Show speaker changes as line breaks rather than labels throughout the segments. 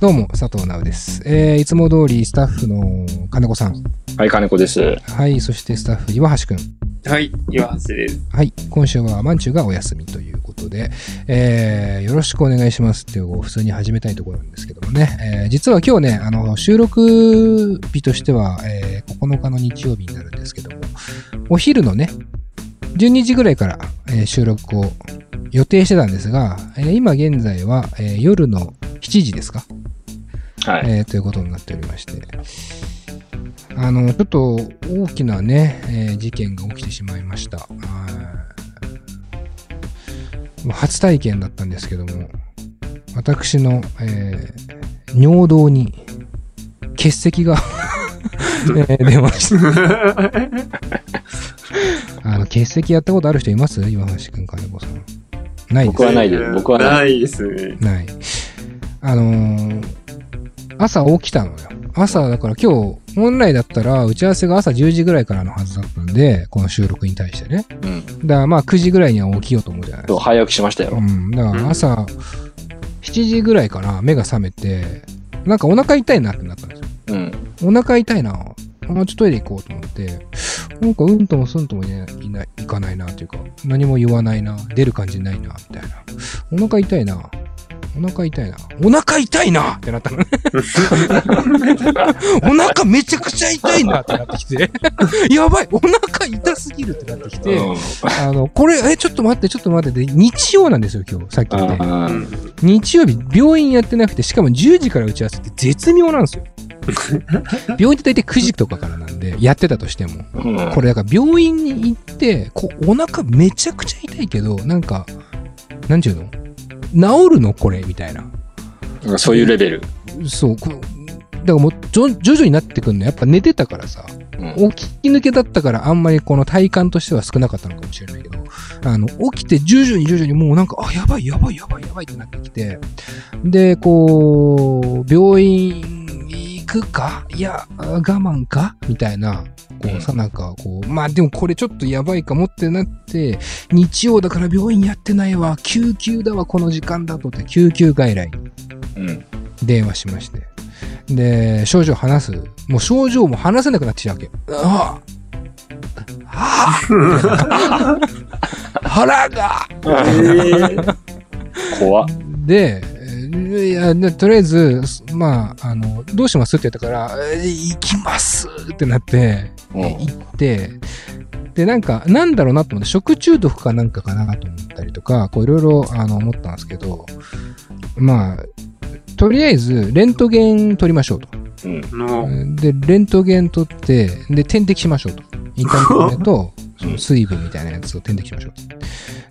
どうも、佐藤直です。えー、いつも通りスタッフの金子さん。
はい、金子です。
はい、そしてスタッフ岩橋くん。
はい、岩橋です。
はい、今週はまんちゅうがお休みということで、えー、よろしくお願いしますっていう普通に始めたいところなんですけどもね、えー、実は今日ね、あの、収録日としては、えー、9日の日曜日になるんですけども、お昼のね、12時ぐらいから、えー収録を予定してたんですが、えー今現在は、えー夜の7時ですか
はい。
えーということになっておりまして、あの、ちょっと大きなね、えー事件が起きてしまいました。初体験だったんですけども、私の、えー尿道に結石が、えー出ました。あの、結石やったことある人います？岩橋くん、金子さん。ないです
僕はないです。僕はない。
ないですね。
ない。あのー朝起きたのよ。朝、だから今日、本来だったら打ち合わせが朝10時ぐらいからのはずだったんで、この収録に対してね。
うん。
だからまあ9時ぐらいには起きようと思うじゃないですか。
と早起きしましたよ
う。ん。だから朝、7時ぐらいかな、目が覚めて、なんかお腹痛いなってなったんですよ。
うん。
お腹痛いな。あちょっとトイレ行こうと思って、なんかうんともすんともいないいない行かないなっていうか、何も言わないな、出る感じないな、みたいな。お腹痛いな。お腹痛いな。お腹痛いなってなったのね。お腹めちゃくちゃ痛いなってなってきて。やばいお腹痛すぎるってなってきて、
うん
あの、これ、え、ちょっと待って、ちょっと待ってで、日曜なんですよ、今日、さっき言って。日曜日、病院やってなくて、しかも10時から打ち合わせって絶妙なんですよ。病院って大体9時とかからなんで、やってたとしても。
うん
これだから病院に行って、こうお腹めちゃくちゃ痛いけど、なんか、なんちゅうの？治るの？これ？みたいな。
なんかそういうレベル。
そう。だからもう徐徐々になってくるの。やっぱ寝てたからさ。
うん
起き抜けだったからあんまりこの体感としては少なかったのかもしれないけど、あの、起きて徐々に徐々にもうなんか、あ、やばいやばいやばいやばいってなってきて、で、こう、病院行くか？いや、我慢か？みたいな、こ
う
さなんか、こう、まあでもこれちょっとやばいかもってなって、日曜だから病院やってないわ、救急だわ、この時間だとって、救急外来に
うん。
電話しまして。で、症状話す？もう症状も話せなくなってきたわけ。あああ腹が
怖っ。
で、えーいや、でとりあえず、まあ、あの、どうしますって言ったから、えー行きますってなって、
うん
行って、で、なんか、なんだろうなと思って、食中毒かなんかかなと思ったりとか、こういろいろ、あの、思ったんですけど、まあ、とりあえず、レントゲン取りましょうと。
うん。
の、
で、レントゲン取って、で、点滴しましょうと。インターネットと、その水分みたいなやつを点滴しましょうと。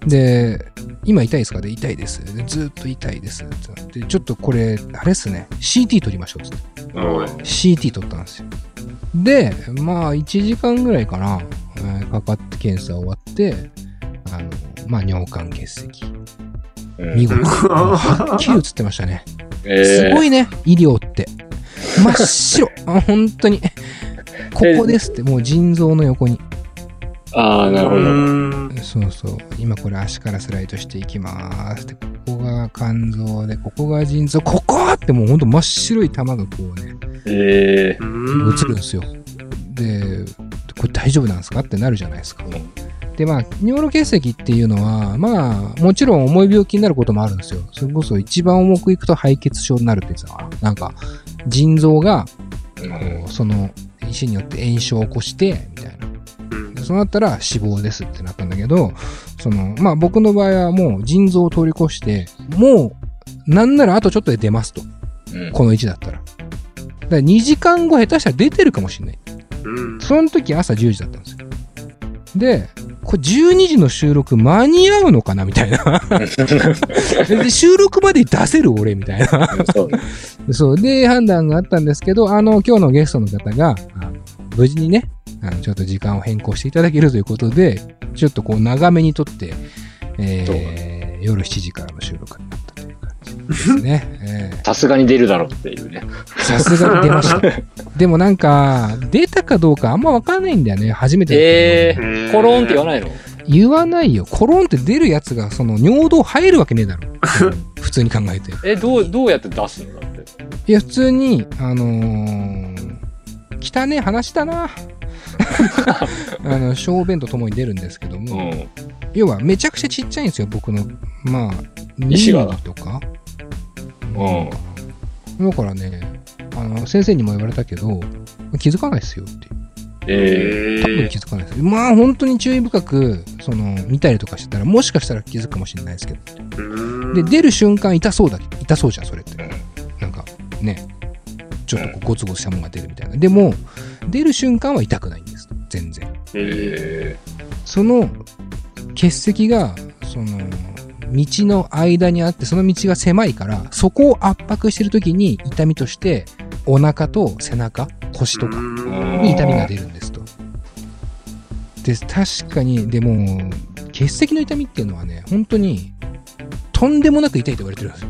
で、今痛いですか？で、痛いです。でずっと痛いです。ってなって、ちょっとこれ、あれっすね、CT 取りましょうっつって。
うん。
CT 取ったんですよ。で、まあ、1時間ぐらいかな、えーかかって検査終わって、あの、まあ、尿管結石。
うん
見事。はっきり映ってましたね。
え
すご
い。
いね、医療って。真っ白。あ本当に。ここですって、もう腎臓の横に。
ああ、なるほ
う
ど。
ん
そうそう。今これ足からスライドしていきますって。ここが肝臓で、ここが腎臓、ここってもうほんと真っ白い玉がこうね、
ええ。
うん
映るんですよ。で、これ大丈夫なんですかってなるじゃないですか。で、まあ、尿路結石っていうのは、まあ、もちろん重い病気になることもあるんですよ。それこそ一番重くいくと肺血症になるって言ってた。なんか、腎臓が、
うん
その石によって炎症を起こして、みたいな。そうなったら死亡ですってなったんだけど、その、まあ僕の場合はもう腎臓を通り越して、もう、なんならあとちょっとで出ますと。
うん
この位置だったら。だから2時間後下手したら出てるかもしれない。
うん
その時朝10時だったんですよ。で、これ12時の収録間に合うのかなみたいな。で、収録まで出せる俺みたいな。
そうね。
そう。で、判断があったんですけど、あの、今日のゲストの方が、あの無事にね、あの、ちょっと時間を変更していただけるということで、ちょっとこう、長めにとって、えー、夜7時からの収録になったという感じですね。えー
さすがに出るだろうっていうね。
さすがに出ました。でもなんか、出たかどうかあんまわかんないんだよね。初めて
えー、コロンって言わないの？
言わないよ。コロンって出るやつが、その、尿道入るわけねえだろ。普通に考えて。
え、どう、どうやって出すのだって？
いや、普通に、あのー、汚ねえ話だな。あの、小便とともに出るんですけど
う
も、
ん。
要はめちゃくちゃちっちゃいんですよ、僕の。まあ、
石が
2ミリとか。
うん。
だからね、あの、先生にも言われたけど、気づかないですよって。
え
多分気づかないです。まあ、本当に注意深く、その、見たりとかしてたら、もしかしたら気づくかもしれないですけど。で、出る瞬間痛そうだ、痛そうじゃん、それって。なんか、ね、ちょっとこうゴツゴツしたものが出るみたいな。でも、出る瞬間は痛くないんです。全然。
え
その結石が、その、道の間にあって、その道が狭いから、そこを圧迫してるときに痛みとして、お腹と背中、腰とかに痛みが出るんですと。で、確かに、でも、結石の痛みっていうのはね、本当に、とんでもなく痛いと言われてるんですよ。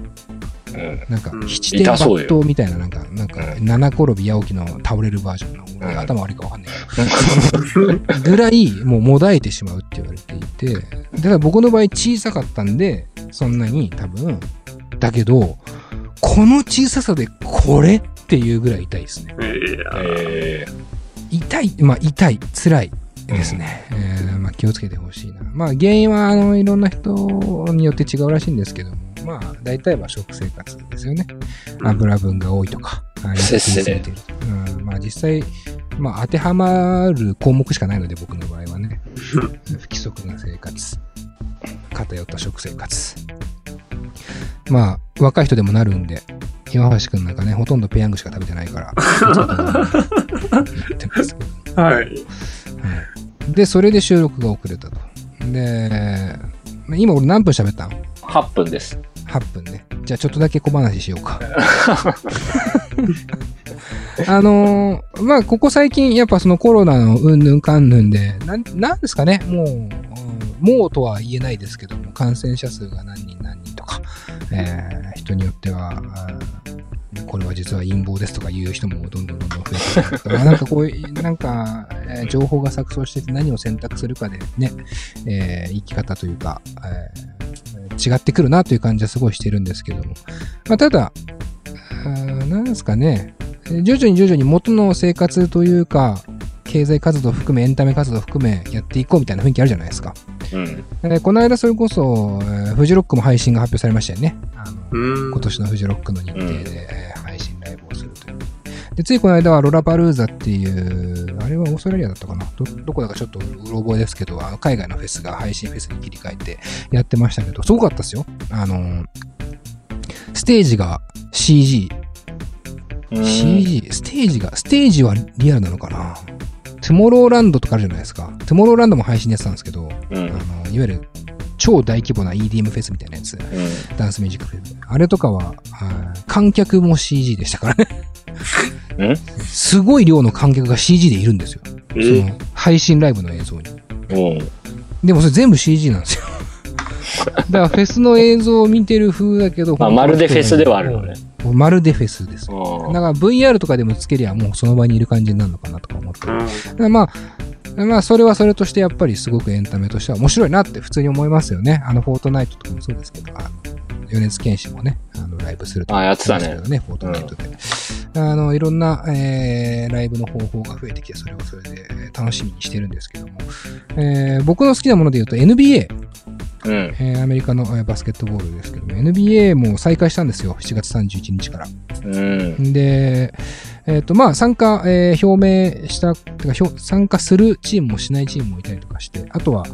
うん。
なんか
う、ん。
七点抜刀みたいな、なんか、なんか、
うん。
七転び八起きの倒れるバージョンの、俺
うん。
頭悪いかわかんないけど、ぐらい、もう、もだえてしまうって言われていて、だから僕の場合小さかったんで、そんなに多分、だけど、この小ささでこれっていうぐらい痛いですね。
え
痛い、まあ痛い、辛いですね。えーまあ気をつけてほしいな。まあ原因はあのいろんな人によって違うらしいんですけども、まあ大体は食生活ですよね。油分が多いとか、あ
せっせ
てるとうん、まあ実際、まあ当てはまる項目しかないので僕の場合はね。不規則な生活。偏った食生活。まあ若い人でもなるんで、岩橋くんなんかね、ほとんどペヤングしか食べてないから、言ってますけど。
はい。
はいで、それで収録が遅れたと。で、まあ今俺何分喋ったの？
ー、8分です。
8分ね。じゃあちょっとだけ小話しようか。あのーまあ、ここ最近、やっぱそのコロナのうんぬんかんぬんで、なん、なんですかね、もう、うんもうとは言えないですけども、感染者数が何人何人とか、えー人によっては、これは実は陰謀ですとか言う人もどんどんどんどん増えてるとか、なんかこういう、なんか、えー情報が錯綜してて何を選択するかでね、えー生き方というか、えー違ってくるなという感じはすごいしてるんですけども。まあ、ただ、あーなんですかね、えー徐々に徐々に元の生活というか、経済活動含め、エンタメ活動含めやっていこうみたいな雰囲気あるじゃないですか。
うん。
えーこの間それこそ、えーフジロックも配信が発表されましたよね。あの
うん。
今年のフジロックの日程で、
うん
で、ついこの間はロラパルーザっていう、あれはオーストラリアだったかな？ど、どこだかちょっとうろ覚えですけど、あの海外のフェスが配信フェスに切り替えてやってましたけど、すごかったですよ。あの、ステージが CG、
うん
CG、ステージが、ステージはリアルなのかな？トゥモローランドとかあるじゃないですか。トゥモローランドも配信でやってたんですけど、
うん。
あの、いわゆる超大規模な EDM フェスみたいなやつ。
うん。
ダンスミュージックフィルム。あれとかは、観客も CG でしたからね。
うん
すごい量の観客が CG でいるんですよ。そ
え
の配信ライブの映像に。
うん。
でもそれ全部 CG なんですよ。だからフェスの映像を見てる風だけど、
まあ、まるでフェスではあるのね。
まるでフェスです。だ
うん
から VR とかでもつけりゃもうその場にいる感じになるのかなとか思って。だまあ、まあ、それはそれとしてやっぱりすごくエンタメとしては面白いなって普通に思いますよね。あの、フォートナイトとかもそうですけど、あの、米津玄師もね、あの、ライブするとか
あやってたね
ね、フォートナイトで。あの、いろんな、えー、ライブの方法が増えてきて、それをそれでえー楽しみにしてるんですけども、えー、僕の好きなもので言うと NBA、
うん。
えーアメリカのえーバスケットボールですけども、NBA も再開したんですよ、7月31日から。
うん。
で、えっ、と、まあ、参加、えー表明した、てか、参加するチームもしないチームもいたりとかして、あとは、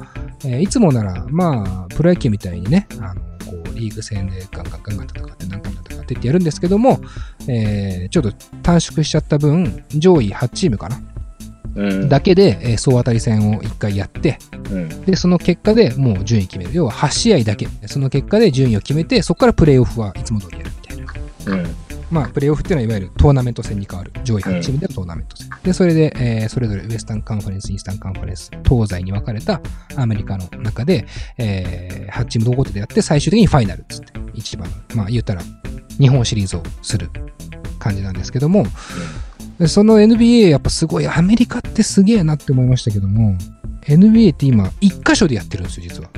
えーいつもなら、まあ、プロ野球みたいにね、あの、こう、リーグ戦でガンガンガンガン戦って何回も戦ってってやるんですけども、えーちょっと短縮しちゃった分、上位8チームかな、だけで、えー総当たり戦を1回やって、
うん。
で、その結果でもう順位決める。要は8試合だけ。その結果で順位を決めて、そこからプレイオフはいつも通りやるみたいな。
うん。
まあ、プレーオフっていうのは、いわゆるトーナメント戦に変わる。上位8チームでのトーナメント戦。で、それで、えーそれぞれウエスタンカンファレンス、イースタンカンファレンス、東西に分かれたアメリカの中で、えー8チーム同ごとでやって、最終的にファイナルっつって、一番、まあ、言ったら、日本シリーズをする感じなんですけども、でその NBA やっぱすごい、アメリカってすげえなって思いましたけども、NBA って今、一箇所でやってるんですよ、実は。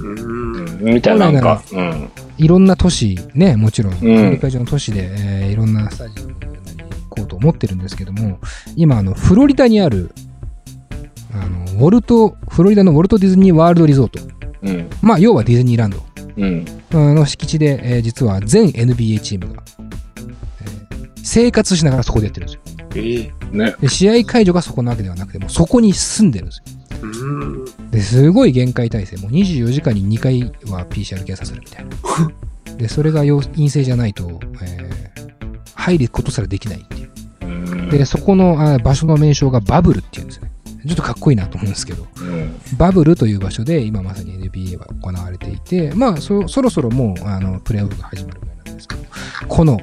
うん。
うん。みたいな、なんか。うん。
いろんな都市、ね、もちろん、ア
ん
メリカ中の都市で、えーいろんなスタジアムに行こうと思ってるんですけども、今、あの、フロリダにある、あの、ウォルト、フロリダのウォルト・ディズニー・ワールド・リゾート。
うん。
まあ、要はディズニーランド
うん。
あの敷地で、えー実は全 NBA チームが、えー生活しながらそこでやってるんですよ。
ええ。
ね。
で、試合会場がそこなわけではなくて、もうそこに住んでるんですよ。
うん。
で、すごい限界体制。もう24時間に2回は PCR 検査するみたいな。で、それが陽陰性じゃないと、えー入ることすらできないっていう。
うん。
で、そこのあ場所の名称がバブルっていうんですよね。ちょっとかっこいいなと思うんですけど、
うん。
バブルという場所で今まさに NBA は行われていて、まあそ、そろそろもうあのプレーオフが始まるぐらいなんですけど、この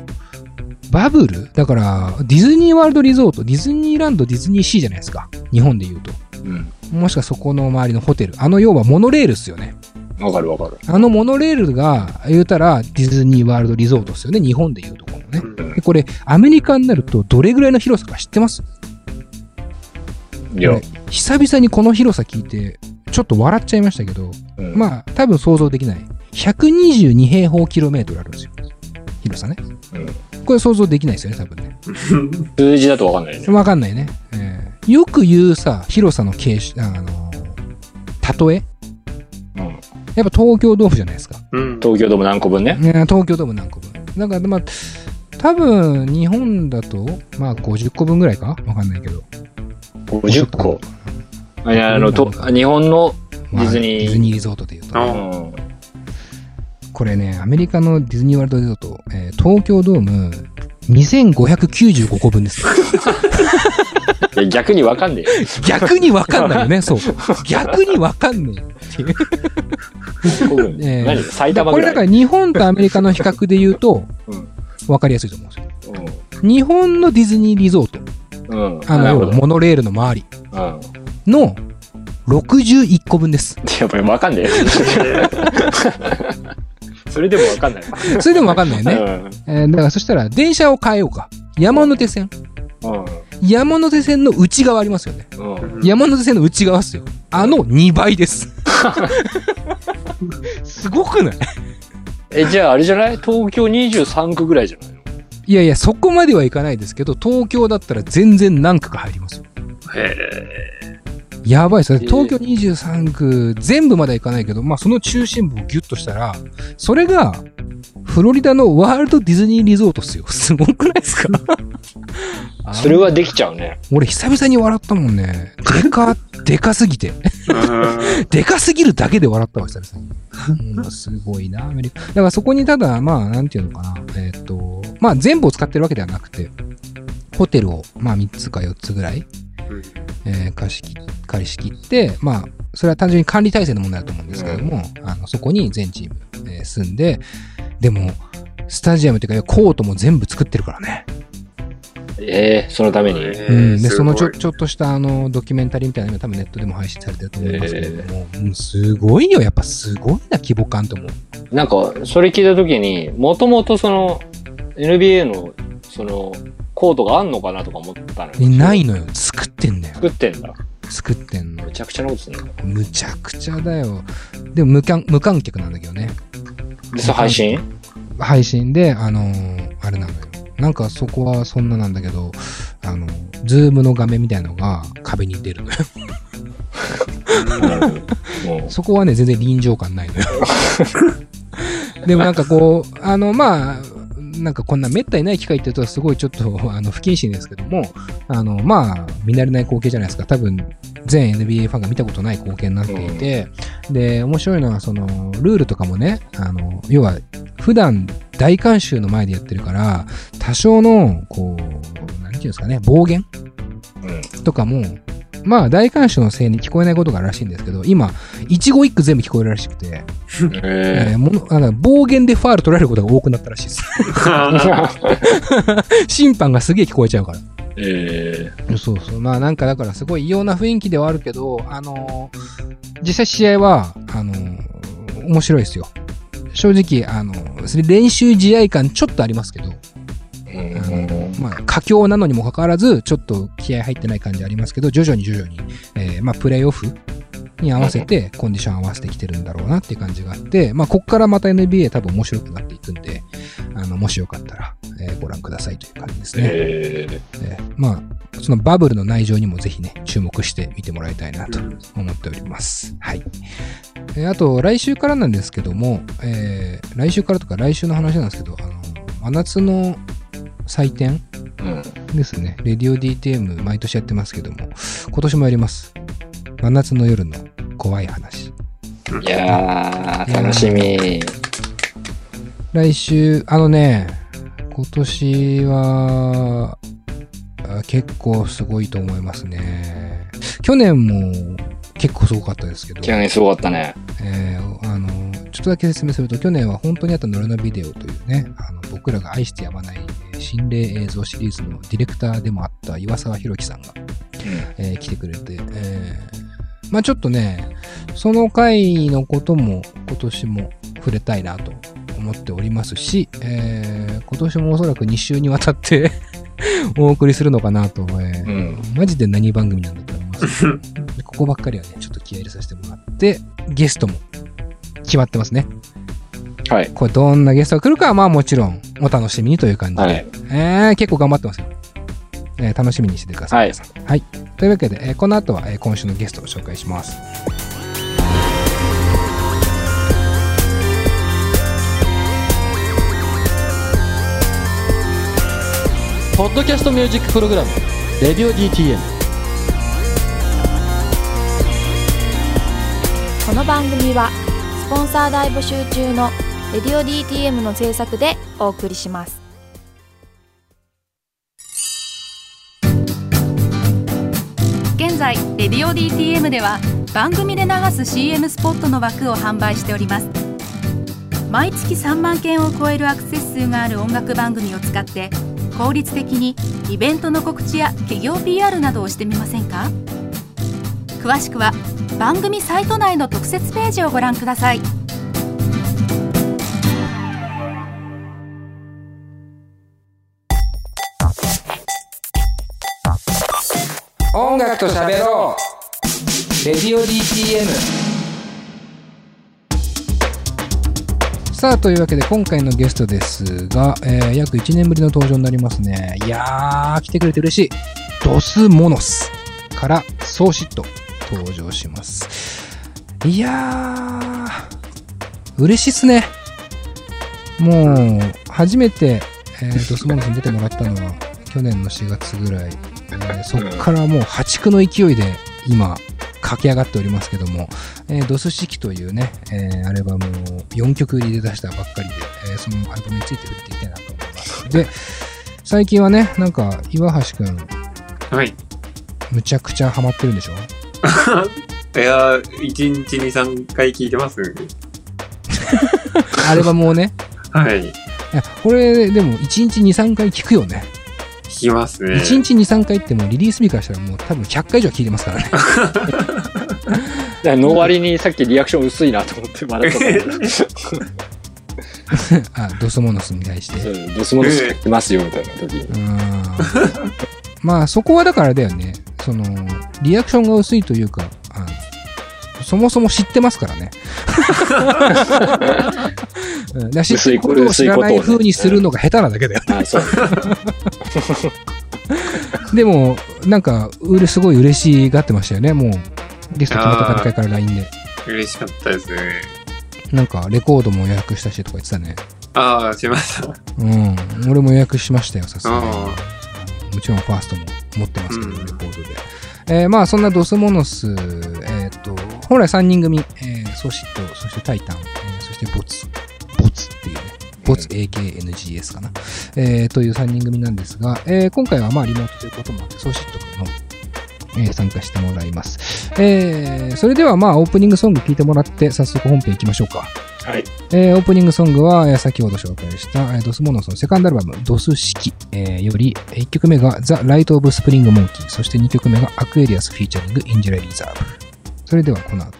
バブル？だからディズニーワールドリゾート、ディズニーランド、ディズニーシーじゃないですか。日本で言うと。
うん。
もしくはそこの周りのホテル。あの要はモノレールっすよね。
わかるわかる。
あのモノレールが言うたらディズニーワールドリゾートっすよね。日本で言うところのね。
うん
でこれアメリカになるとどれぐらいの広さか知ってます？
いや
久々にこの広さ聞いてちょっと笑っちゃいましたけど、
うん
まあ多分想像できない122平方キロメートルあるんですよ広さね。
うん。
これ想像できないですよね多分ね。
数字だとわかんないよね。
わかんないね、えーよく言うさ広さの形式あの例え。
うん。
やっぱ東京ドームじゃないですか、
うん。
東京ドーム何個分ね？
ね、東京ドーム何個分。だからまあ多分日本だとまあ50個分ぐらいか？わかんないけど。
50個？あいやあの、と日本のデ
まあ
ィズニー。
ディズニーリゾートでいうと
あ
うん。
これねアメリカのディズニーワールドリゾート、えー東京ドーム2595個分です
逆にわかんねえよ。
逆にわかんないよねそう逆にわかんねえっていう
5分
ええ
何埼玉
これだから。日本とアメリカの比較で言うと
うん
分かりやすいと思うんですよ日本のディズニーリゾート
うん。うん。
あの。モノレールの周り
うん。
の61個分です
やっぱりわかんねえよ。それでもわかんない。
それでもわかんないよね、
うん。
えーだからそしたら電車を変えようか。山手線。山手線の内側ありますよね。
うん。うん。
山手線の内側っすよ。あの2倍です。すごくない？
え、じゃああれじゃない？東京23区ぐらいじゃないの？
いやいやそこまではいかないですけど東京だったら全然何区か入りますよ。
へ
やばいですね。
えー
東京23区、全部まではいかないけど、まあその中心部をギュッとしたら、それが、フロリダのワールドディズニーリゾートっすよ。すごくないですか？あ
それはできちゃうね。
俺久々に笑ったもんね。でか、でかすぎて。
え。
でかすぎるだけで笑ったわ、久々に。うん、すごいな、アメリカ。だからそこにただ、まあ、なんていうのかな。えーっと、まあ全部を使ってるわけではなくて、ホテルを、まあ3つか4つぐらい、えー貸し切借りし切って、まあ、それは単純に管理体制の問題だと思うんですけども、あのそこに全チーム、えー住んで、でも、スタジアムというか、コートも全部作ってるからね。
ええそのために？
うん、で、そのちょちょっとしたあのドキュメンタリーみたいなのが多分ネットでも配信されてると思いますけれども、うんすごいよ、やっぱすごいな、規模感と思う。
なんか、それ聞いたときに、もともとその、NBA の、その、コートがあんのかなとか思ったの
ないのよ、作ってんだよ。
作ってんだ。
作ってんの
め。ちゃくちゃなことすんだ。
むちゃくちゃだよ。でも無観無観客なんだけどね。
で、それ配信？
配信で、あのーあれなのよ。なんかそこはそんななんだけど、あの、ズームの画面みたいなのが壁に出るのよ。そこはね、全然臨場感ないのよ。でもなんかこう、あの、まあ、なんかこんな滅多にない機会って言うとすごいちょっと あの不謹慎ですけども、あの、まあ、見慣れない光景じゃないですか。多分、全 NBA ファンが見たことない光景になっていて、で、面白いのは、その、ルールとかもね、あの、要は、普段大観衆の前でやってるから、多少の、こう、なんていうんですかね、暴言
うん。
とかも、まあ大観衆のせいに聞こえないことがあるらしいんですけど、今、一語一句全部聞こえるらしくて、え
え
ーものあの暴言でファール取られることが多くなったらしいです。審判がすげえ聞こえちゃうから。
え
そうそう。まあなんかだからすごい異様な雰囲気ではあるけど、あのー実際試合は、あのー面白いですよ。正直、あのーそれ練習試合感ちょっとありますけど、
え
あのまあ、佳境なのにもかかわらず、ちょっと気合入ってない感じありますけど、徐々に徐々に、えーまあ、プレイオフに合わせてコンディション合わせてきてるんだろうなっていう感じがあって、まあ、こっからまた NBA 多分面白くなっていくんで、あの、もしよかったら、えーご覧くださいという感じですね。
えー
えーまあ、そのバブルの内情にもぜひね、注目して見てもらいたいなと
うん
思っております。はい。えーあと、来週からなんですけども、えー来週からとか来週の話なんですけど、あの、真夏の祭典
うん。
ですね。レディオ DTM 毎年やってますけども、今年もやります。真夏の夜の怖い話。
いやー、楽しみ。
来週、あのね、今年は、あ結構すごいと思いますね。去年も結構すごかったですけど、
去年すごかったね。
えーあの、ちょっとだけ説明すると、去年は本当にあったノルナビデオというね、あの僕らが愛してやまないえー心霊映像シリーズのディレクターでもあった岩沢宏樹さんが、えー来てくれて、えーまあちょっとね、その回のことも今年も触れたいなと思っておりますし、えー今年もおそらく2週にわたって お送りするのかなと、えー
うん
マジで何番組なんだと思います。でここばっかりはね、ちょっと気合い入れさせてもらって、ゲストも決まってますね。
はい。
これどんなゲストが来るかはまあもちろんお楽しみにという感じで、
はい。
えー結構頑張ってますよ。えー楽しみにしててください。
はい
はい。というわけで、えーこの後は、えー今週のゲストを紹介します。
ポッドキャストミュージックプログラム「レディオ DTM」
この番組はスポンサー大募集中の「レディオ DTM」の制作でお送りします。
現在「レディオ DTM」では番組で流す CM スポットの枠を販売しております。毎月3万件を超えるアクセス数がある音楽番組を使って効率的にイベントの告知や企業 PR などをしてみませんか？詳しくは番組サイト内の特設ページをご覧ください。
音楽と喋ろう。レディオ DTM さあというわけで今回のゲストですが、えー約1年ぶりの登場になりますね。いやー来てくれて嬉しい。ドスモノスからソーシット登場しますいやー嬉しいっすねもう初めて、えードスモノスに出てもらったのは去年の4月ぐらい、えーそっからもう破竹の勢いで今駆け上がっておりますけども、えードス式というね、えーアルバムを4曲入りで出したばっかりで、えーそのアルバムについて触れていきたいなと思います。で、最近はね、なんか岩橋くん、
はい。
むちゃくちゃハマってるんでしょ？
いやー、1日に3回聞いてます
アルバムをね。
はい。
いやこれでも1日2、3回聞くよね。
聞きますね。
1日2、3回ってもうリリース日からしたらもう多分100回以上聞いてますからね。
での割にさっきリアクション薄いなと思って笑ったんだけ
あ、ドスモノスに対して。
ど、ドスモノスいますよみたいな時に。
うんまあそこはだからだよね。その、リアクションが薄いというか、あのそもそも知ってますからね。うんだから知ってることを知らない風にするのが下手なだけだよ。
あ、そう。
でも、なんか、うれすごい嬉しがってましたよね。もう、ゲスト決まった段階から LINE で。
嬉しかったですね。
なんか、レコードも予約したしとか言ってたね。
ああ、しました。
うん。俺も予約しましたよ、さすがに。
あ
あのもちろんファーストも持ってますけど、
うん
レコードで。えーまあそんなドスモノス、えっ、と、本来3人組、えーソシット、そしてタイタン、えーそしてボツ、ボツ。っていうね、ボツ AKNGS かな、えーという3人組なんですが、えー今回はまあリモートということもあって、ソシット君のえー参加してもらいます。えーそれではまあオープニングソング聞いてもらって早速本編行きましょうか。
はい。
えーオープニングソングは、えー先ほど紹介した、えー Dos Monos のセカンドアルバム、ドス式、えーより、1曲目が The Rite of Spring Monkey、そして2曲目が Aquarius featuring Injury Reserve。それではこの後、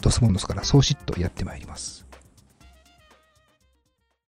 Dos Monos から荘子it やってまいります。